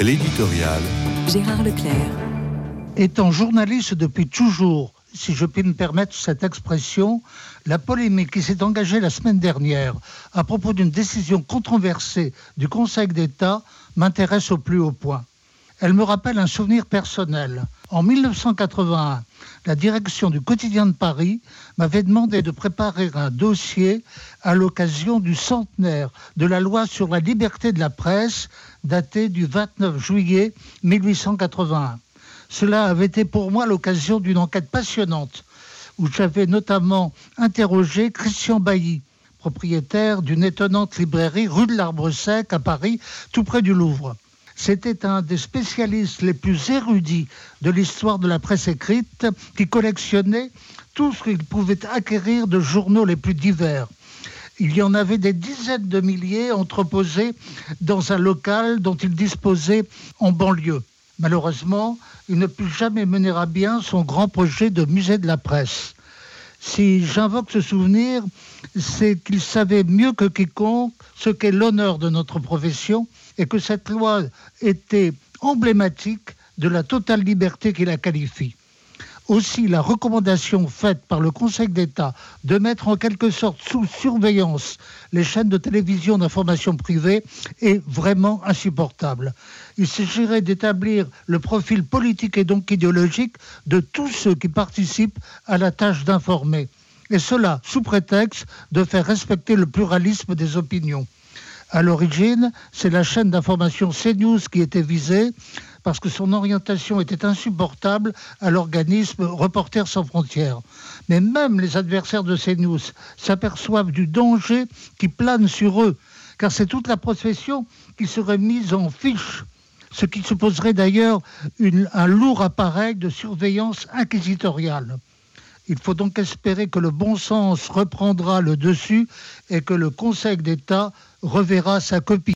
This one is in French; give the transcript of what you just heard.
L'éditorial. Gérard Leclerc. Étant journaliste depuis toujours, si je puis me permettre cette expression, la polémique qui s'est engagée la semaine dernière à propos d'une décision controversée du Conseil d'État m'intéresse au plus haut point. Elle me rappelle un souvenir personnel. En 1981, la direction du quotidien de Paris m'avait demandé de préparer un dossier à l'occasion du centenaire de la loi sur la liberté de la presse daté du 29 juillet 1881. Cela avait été pour moi l'occasion d'une enquête passionnante où j'avais notamment interrogé Christian Bailly, propriétaire d'une étonnante librairie rue de l'Arbre Sec à Paris, tout près du Louvre. C'était un des spécialistes les plus érudits de l'histoire de la presse écrite qui collectionnait tout ce qu'il pouvait acquérir de journaux les plus divers. Il y en avait des dizaines de milliers entreposés dans un local dont il disposait en banlieue. Malheureusement, il ne put jamais mener à bien son grand projet de musée de la presse. Si j'invoque ce souvenir, c'est qu'il savait mieux que quiconque ce qu'est l'honneur de notre profession et que cette loi était emblématique de la totale liberté qui la qualifie. Aussi, la recommandation faite par le Conseil d'État de mettre en quelque sorte sous surveillance les chaînes de télévision d'information privée est vraiment insupportable. Il s'agirait d'établir le profil politique et donc idéologique de tous ceux qui participent à la tâche d'informer. Et cela sous prétexte de faire respecter le pluralisme des opinions. À l'origine, c'est la chaîne d'information CNews qui était visée parce que son orientation était insupportable à l'organisme Reporters sans frontières. Mais même les adversaires de CNews s'aperçoivent du danger qui plane sur eux, car c'est toute la profession qui serait mise en fiche ce qui supposerait d'ailleurs un lourd appareil de surveillance inquisitoriale. Il faut donc espérer que le bon sens reprendra le dessus et que le Conseil d'État reverra sa copie.